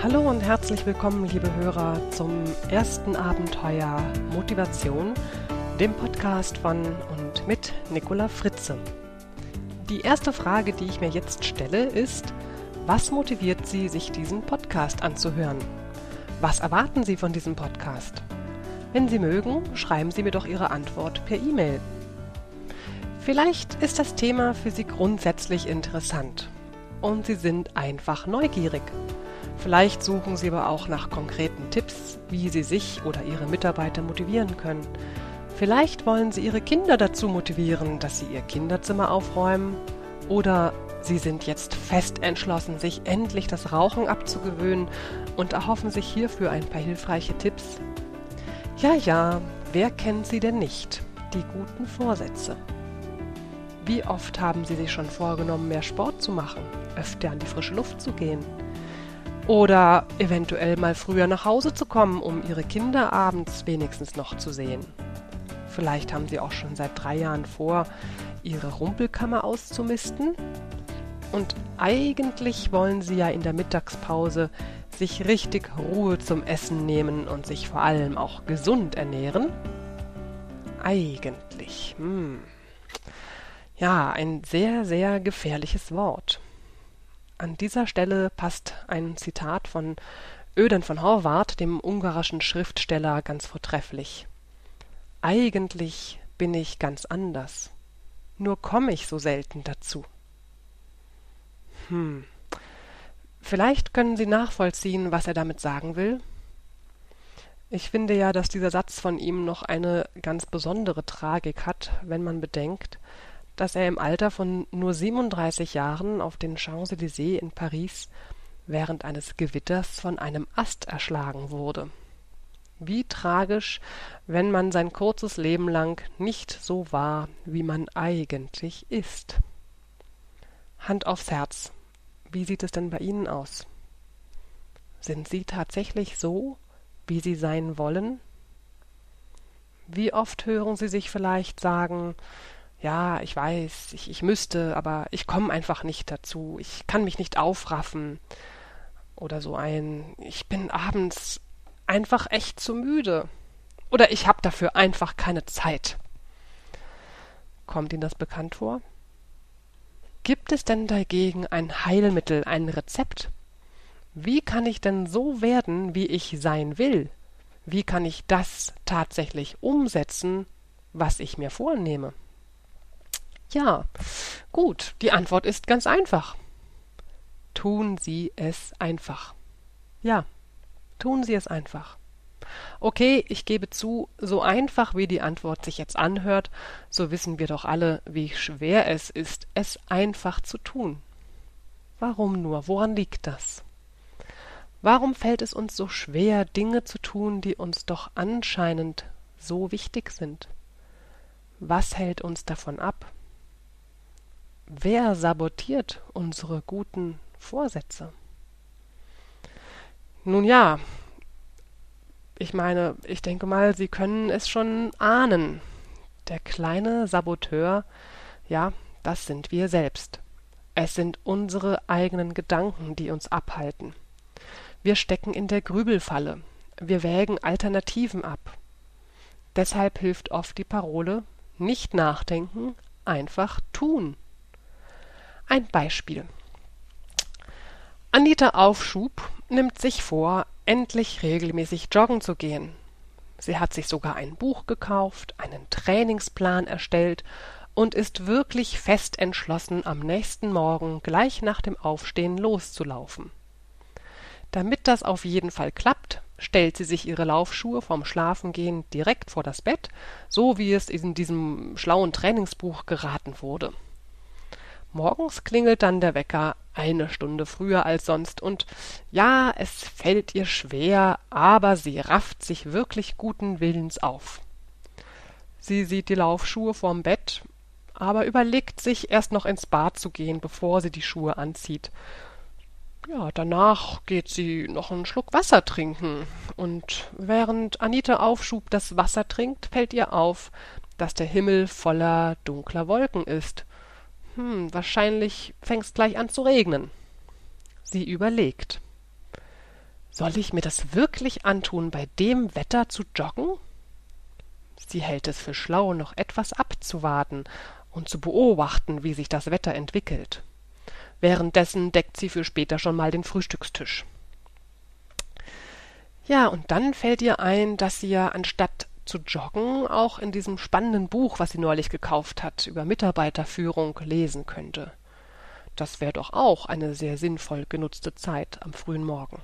Hallo und herzlich willkommen, liebe Hörer, zum ersten Abenteuer Motivation, dem Podcast von und mit Nicola Fritze. Die erste Frage, die ich mir jetzt stelle, ist, was motiviert Sie, sich diesen Podcast anzuhören? Was erwarten Sie von diesem Podcast? Wenn Sie mögen, schreiben Sie mir doch Ihre Antwort per E-Mail. Vielleicht ist das Thema für Sie grundsätzlich interessant und Sie sind einfach neugierig. Vielleicht suchen Sie aber auch nach konkreten Tipps, wie Sie sich oder Ihre Mitarbeiter motivieren können. Vielleicht wollen Sie Ihre Kinder dazu motivieren, dass sie Ihr Kinderzimmer aufräumen. Oder Sie sind jetzt fest entschlossen, sich endlich das Rauchen abzugewöhnen und erhoffen sich hierfür ein paar hilfreiche Tipps. Ja, ja, wer kennt sie denn nicht? Die guten Vorsätze. Wie oft haben Sie sich schon vorgenommen, mehr Sport zu machen, öfter an die frische Luft zu gehen? Oder eventuell mal früher nach Hause zu kommen, um Ihre Kinder abends wenigstens noch zu sehen. Vielleicht haben Sie auch schon seit drei Jahren vor, Ihre Rumpelkammer auszumisten. Und eigentlich wollen Sie ja in der Mittagspause sich richtig Ruhe zum Essen nehmen und sich vor allem auch gesund ernähren. Eigentlich. Hm. Ja, ein sehr, sehr gefährliches Wort. An dieser Stelle passt ein Zitat von Öden von Horvath, dem ungarischen Schriftsteller, ganz vortrefflich. Eigentlich bin ich ganz anders, nur komme ich so selten dazu. Hm. Vielleicht können Sie nachvollziehen, was er damit sagen will. Ich finde ja, dass dieser Satz von ihm noch eine ganz besondere Tragik hat, wenn man bedenkt, dass er im Alter von nur 37 Jahren auf den Champs-Élysées in Paris während eines Gewitters von einem Ast erschlagen wurde. Wie tragisch, wenn man sein kurzes Leben lang nicht so war, wie man eigentlich ist. Hand aufs Herz. Wie sieht es denn bei Ihnen aus? Sind Sie tatsächlich so, wie Sie sein wollen? Wie oft hören Sie sich vielleicht sagen, ja, ich weiß, ich, ich müsste, aber ich komme einfach nicht dazu, ich kann mich nicht aufraffen. Oder so ein, ich bin abends einfach echt zu müde. Oder ich habe dafür einfach keine Zeit. Kommt Ihnen das bekannt vor? Gibt es denn dagegen ein Heilmittel, ein Rezept? Wie kann ich denn so werden, wie ich sein will? Wie kann ich das tatsächlich umsetzen, was ich mir vornehme? Ja, gut, die Antwort ist ganz einfach. Tun Sie es einfach. Ja, tun Sie es einfach. Okay, ich gebe zu, so einfach wie die Antwort sich jetzt anhört, so wissen wir doch alle, wie schwer es ist, es einfach zu tun. Warum nur? Woran liegt das? Warum fällt es uns so schwer, Dinge zu tun, die uns doch anscheinend so wichtig sind? Was hält uns davon ab? Wer sabotiert unsere guten Vorsätze? Nun ja, ich meine, ich denke mal, Sie können es schon ahnen. Der kleine Saboteur, ja, das sind wir selbst. Es sind unsere eigenen Gedanken, die uns abhalten. Wir stecken in der Grübelfalle. Wir wägen Alternativen ab. Deshalb hilft oft die Parole nicht nachdenken, einfach tun. Ein Beispiel. Anita Aufschub nimmt sich vor, endlich regelmäßig joggen zu gehen. Sie hat sich sogar ein Buch gekauft, einen Trainingsplan erstellt und ist wirklich fest entschlossen, am nächsten Morgen gleich nach dem Aufstehen loszulaufen. Damit das auf jeden Fall klappt, stellt sie sich ihre Laufschuhe vom Schlafengehen direkt vor das Bett, so wie es in diesem schlauen Trainingsbuch geraten wurde. Morgens klingelt dann der Wecker eine Stunde früher als sonst, und ja, es fällt ihr schwer, aber sie rafft sich wirklich guten Willens auf. Sie sieht die Laufschuhe vorm Bett, aber überlegt sich, erst noch ins Bad zu gehen, bevor sie die Schuhe anzieht. Ja, danach geht sie noch einen Schluck Wasser trinken, und während Anita Aufschub das Wasser trinkt, fällt ihr auf, dass der Himmel voller dunkler Wolken ist. Hm, wahrscheinlich fängt's gleich an zu regnen. Sie überlegt. Soll ich mir das wirklich antun, bei dem Wetter zu joggen? Sie hält es für schlau, noch etwas abzuwarten und zu beobachten, wie sich das Wetter entwickelt. Währenddessen deckt sie für später schon mal den Frühstückstisch. Ja, und dann fällt ihr ein, dass sie ja anstatt zu joggen auch in diesem spannenden Buch, was sie neulich gekauft hat, über Mitarbeiterführung lesen könnte. Das wäre doch auch eine sehr sinnvoll genutzte Zeit am frühen Morgen.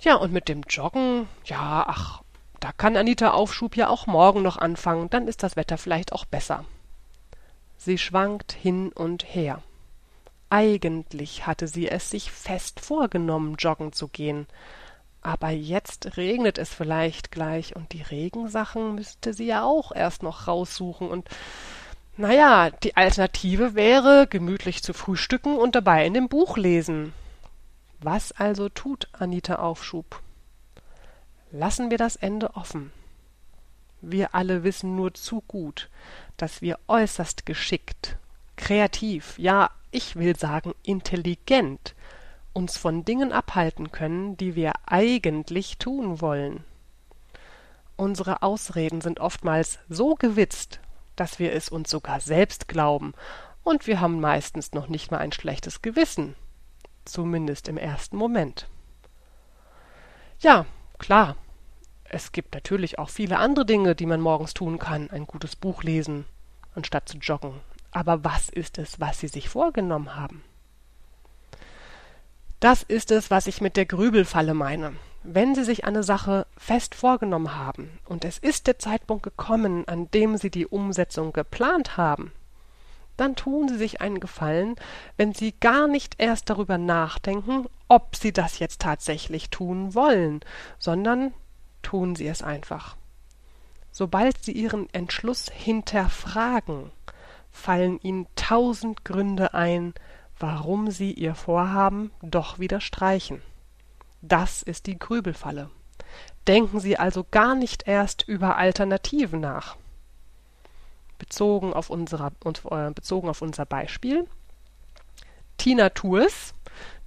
Ja, und mit dem Joggen, ja, ach, da kann Anita Aufschub ja auch morgen noch anfangen, dann ist das Wetter vielleicht auch besser. Sie schwankt hin und her. Eigentlich hatte sie es sich fest vorgenommen, joggen zu gehen, aber jetzt regnet es vielleicht gleich und die Regensachen müsste sie ja auch erst noch raussuchen und naja, die Alternative wäre, gemütlich zu frühstücken und dabei in dem Buch lesen. Was also tut Anita Aufschub? Lassen wir das Ende offen. Wir alle wissen nur zu gut, dass wir äußerst geschickt, kreativ, ja, ich will sagen intelligent uns von Dingen abhalten können, die wir eigentlich tun wollen. Unsere Ausreden sind oftmals so gewitzt, dass wir es uns sogar selbst glauben, und wir haben meistens noch nicht mal ein schlechtes Gewissen, zumindest im ersten Moment. Ja, klar, es gibt natürlich auch viele andere Dinge, die man morgens tun kann, ein gutes Buch lesen, anstatt zu joggen. Aber was ist es, was Sie sich vorgenommen haben? Das ist es, was ich mit der Grübelfalle meine. Wenn Sie sich eine Sache fest vorgenommen haben und es ist der Zeitpunkt gekommen, an dem Sie die Umsetzung geplant haben, dann tun Sie sich einen Gefallen, wenn Sie gar nicht erst darüber nachdenken, ob Sie das jetzt tatsächlich tun wollen, sondern tun Sie es einfach. Sobald Sie Ihren Entschluss hinterfragen, fallen Ihnen tausend Gründe ein, warum sie ihr Vorhaben doch wieder streichen. Das ist die Grübelfalle. Denken Sie also gar nicht erst über Alternativen nach. Bezogen auf, unserer, äh, bezogen auf unser Beispiel. Tina Tours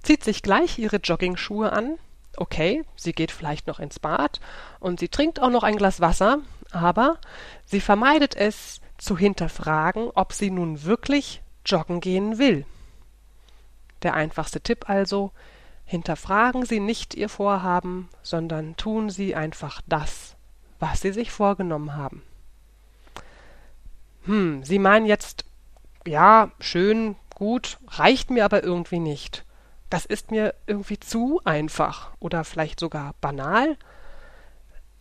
zieht sich gleich ihre Joggingschuhe an. Okay, sie geht vielleicht noch ins Bad und sie trinkt auch noch ein Glas Wasser, aber sie vermeidet es zu hinterfragen, ob sie nun wirklich joggen gehen will. Der einfachste Tipp also, hinterfragen Sie nicht Ihr Vorhaben, sondern tun Sie einfach das, was Sie sich vorgenommen haben. Hm, Sie meinen jetzt, ja, schön, gut, reicht mir aber irgendwie nicht. Das ist mir irgendwie zu einfach oder vielleicht sogar banal.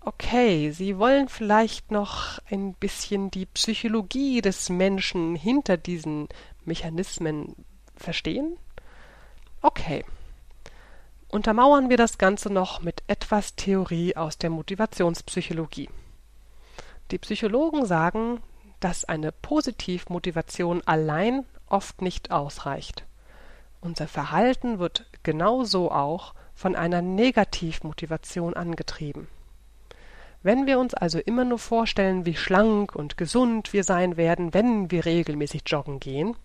Okay, Sie wollen vielleicht noch ein bisschen die Psychologie des Menschen hinter diesen Mechanismen verstehen? Okay. Untermauern wir das Ganze noch mit etwas Theorie aus der Motivationspsychologie. Die Psychologen sagen, dass eine Positivmotivation allein oft nicht ausreicht. Unser Verhalten wird genauso auch von einer Negativmotivation angetrieben. Wenn wir uns also immer nur vorstellen, wie schlank und gesund wir sein werden, wenn wir regelmäßig joggen gehen,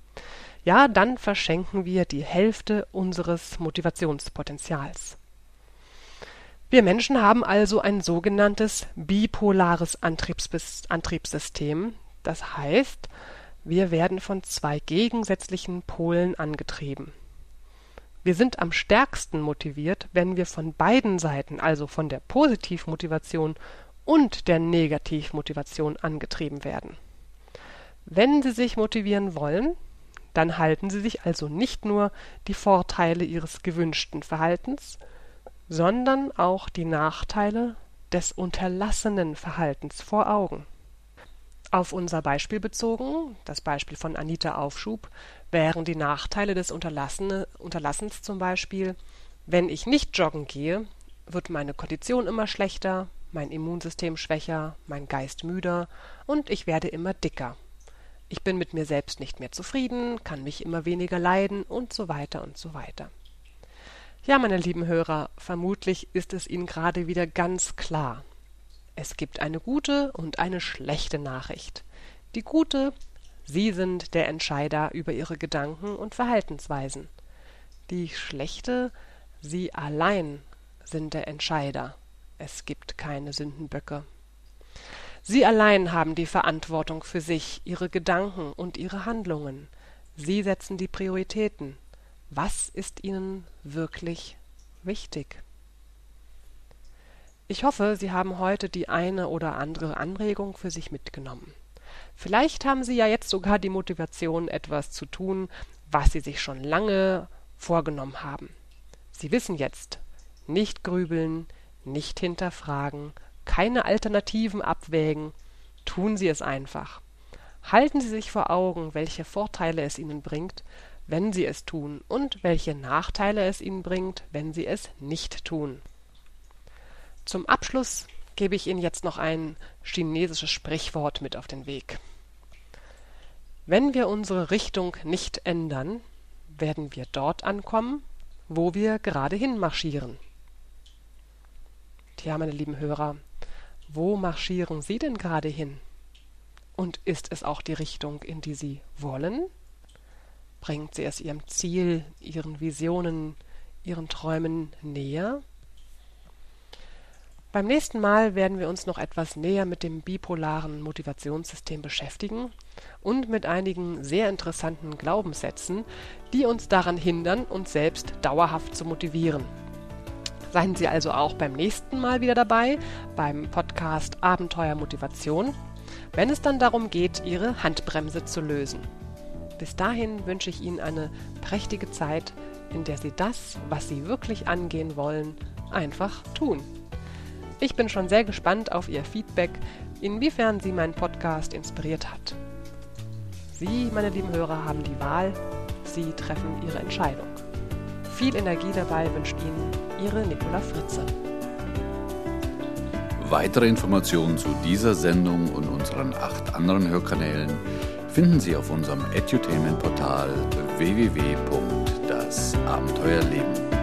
ja, dann verschenken wir die Hälfte unseres Motivationspotenzials. Wir Menschen haben also ein sogenanntes bipolares Antriebssystem, das heißt, wir werden von zwei gegensätzlichen Polen angetrieben. Wir sind am stärksten motiviert, wenn wir von beiden Seiten, also von der Positivmotivation und der Negativmotivation angetrieben werden. Wenn Sie sich motivieren wollen, dann halten Sie sich also nicht nur die Vorteile Ihres gewünschten Verhaltens, sondern auch die Nachteile des unterlassenen Verhaltens vor Augen. Auf unser Beispiel bezogen, das Beispiel von Anita Aufschub, wären die Nachteile des Unterlassens zum Beispiel, wenn ich nicht joggen gehe, wird meine Kondition immer schlechter, mein Immunsystem schwächer, mein Geist müder und ich werde immer dicker. Ich bin mit mir selbst nicht mehr zufrieden, kann mich immer weniger leiden und so weiter und so weiter. Ja, meine lieben Hörer, vermutlich ist es Ihnen gerade wieder ganz klar. Es gibt eine gute und eine schlechte Nachricht. Die gute, Sie sind der Entscheider über Ihre Gedanken und Verhaltensweisen. Die schlechte, Sie allein sind der Entscheider. Es gibt keine Sündenböcke. Sie allein haben die Verantwortung für sich, ihre Gedanken und ihre Handlungen. Sie setzen die Prioritäten. Was ist ihnen wirklich wichtig? Ich hoffe, Sie haben heute die eine oder andere Anregung für sich mitgenommen. Vielleicht haben Sie ja jetzt sogar die Motivation, etwas zu tun, was Sie sich schon lange vorgenommen haben. Sie wissen jetzt, nicht grübeln, nicht hinterfragen, keine Alternativen abwägen, tun Sie es einfach. Halten Sie sich vor Augen, welche Vorteile es Ihnen bringt, wenn Sie es tun, und welche Nachteile es Ihnen bringt, wenn Sie es nicht tun. Zum Abschluss gebe ich Ihnen jetzt noch ein chinesisches Sprichwort mit auf den Weg. Wenn wir unsere Richtung nicht ändern, werden wir dort ankommen, wo wir gerade hin marschieren. Tja, meine lieben Hörer, wo marschieren Sie denn gerade hin? Und ist es auch die Richtung, in die Sie wollen? Bringt sie es Ihrem Ziel, Ihren Visionen, Ihren Träumen näher? Beim nächsten Mal werden wir uns noch etwas näher mit dem bipolaren Motivationssystem beschäftigen und mit einigen sehr interessanten Glaubenssätzen, die uns daran hindern, uns selbst dauerhaft zu motivieren. Seien Sie also auch beim nächsten Mal wieder dabei beim Podcast Abenteuer Motivation, wenn es dann darum geht, Ihre Handbremse zu lösen. Bis dahin wünsche ich Ihnen eine prächtige Zeit, in der Sie das, was Sie wirklich angehen wollen, einfach tun. Ich bin schon sehr gespannt auf Ihr Feedback, inwiefern Sie meinen Podcast inspiriert hat. Sie, meine lieben Hörer, haben die Wahl. Sie treffen Ihre Entscheidung. Viel Energie dabei wünscht Ihnen Ihre Nicola Fritze. Weitere Informationen zu dieser Sendung und unseren acht anderen Hörkanälen finden Sie auf unserem Edutainment-Portal www.dasabenteuerleben.de.